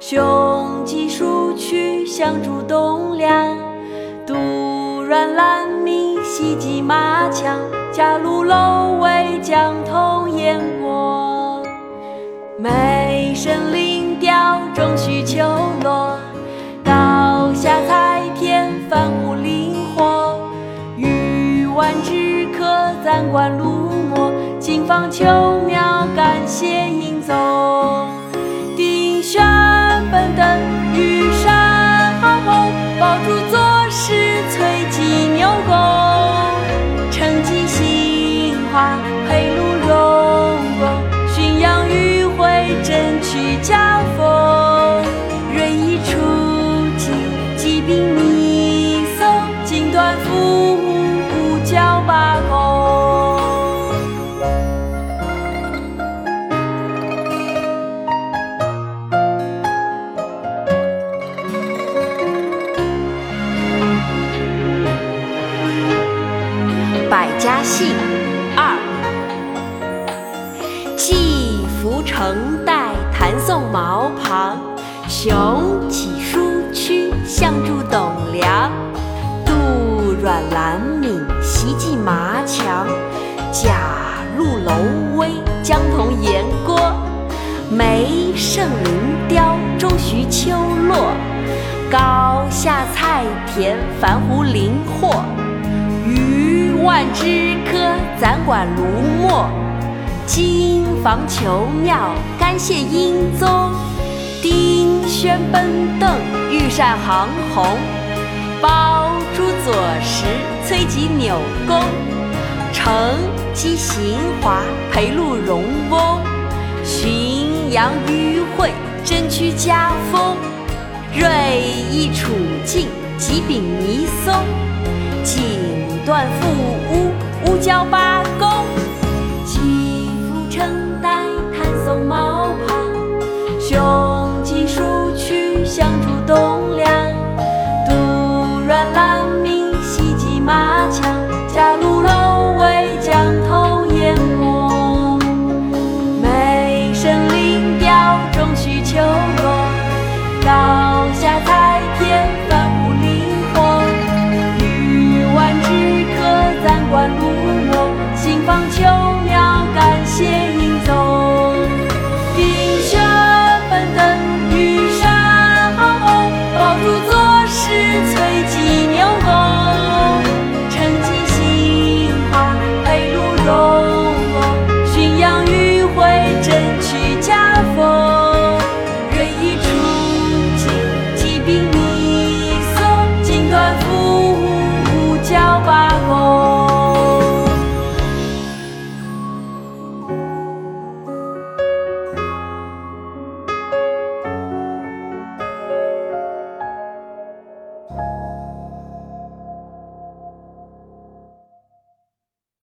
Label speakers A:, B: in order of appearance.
A: 雄鸡数曲，相助栋梁。杜软兰明，西击马强。贾陆楼为江通燕国。梅声灵调，中须秋落。刀下采田，繁芜林火。玉碗之客，暂观炉墨。金芳秋
B: 百家姓》二，寄扶成代，弹诵茅旁。雄起书曲，相助董梁。杜阮兰敏，西击马强。贾陆楼威，江童岩郭。梅圣灵雕，中须秋落。高下菜田，繁芜林壑。万枝科，暂管卢墨。金房求妙，干谢英宗。丁宣奔邓，玉扇行红。包朱左石，崔急扭弓。乘机行华，裴路荣翁。浔阳迂会，真屈家风。瑞意楚静，极秉泥松。景。端夫屋，乌交八。